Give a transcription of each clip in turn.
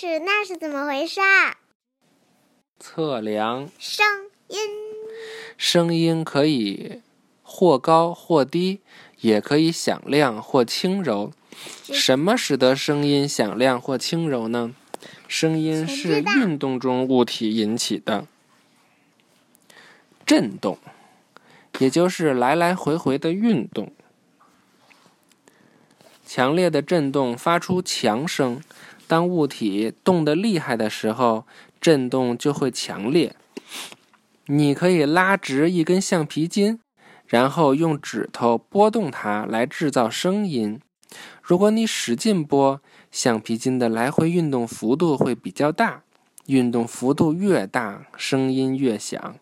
师，那是怎么回事儿？测量声音，声音可以或高或低，也可以响亮或轻柔。什么使得声音响亮或轻柔呢？声音是运动中物体引起的震动，也就是来来回回的运动。强烈的震动发出强声，当物体动得厉害的时候，震动就会强烈。你可以拉直一根橡皮筋，然后用指头拨动它来制造声音。如果你使劲拨，橡皮筋的来回运动幅度会比较大，运动幅度越大，声音越响。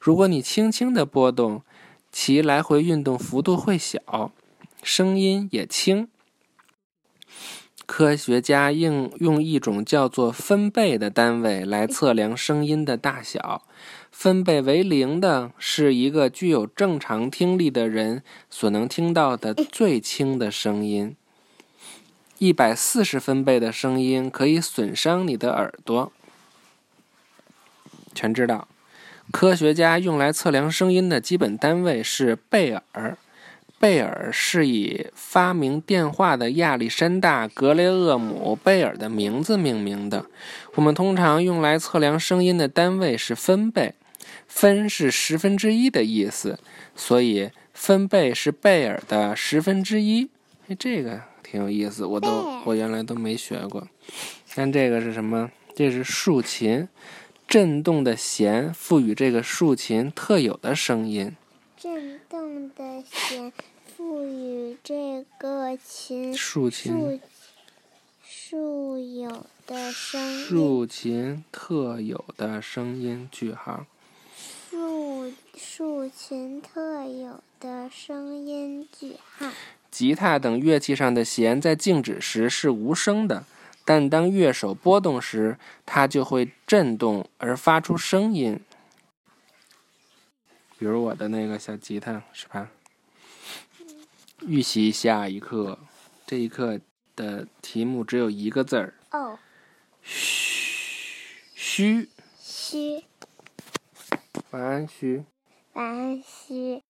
如果你轻轻的拨动，其来回运动幅度会小，声音也轻。科学家应用一种叫做分贝的单位来测量声音的大小。分贝为零的是一个具有正常听力的人所能听到的最轻的声音。一百四十分贝的声音可以损伤你的耳朵。全知道，科学家用来测量声音的基本单位是贝尔。贝尔是以发明电话的亚历山大·格雷厄姆·贝尔的名字命名的。我们通常用来测量声音的单位是分贝，分是十分之一的意思，所以分贝是贝尔的十分之一。哎，这个挺有意思，我都我原来都没学过。看这个是什么？这是竖琴，震动的弦赋予这个竖琴特有的声音。弦。赋予这个琴竖琴竖有的声音，竖琴特有的声音。句号。竖竖琴特有的声音。句号。吉他等乐器上的弦在静止时是无声的，但当乐手拨动时，它就会震动而发出声音。比如我的那个小吉他，是吧？预习下一课，这一课的题目只有一个字儿。哦。嘘。嘘。嘘。晚安，嘘。晚安，嘘。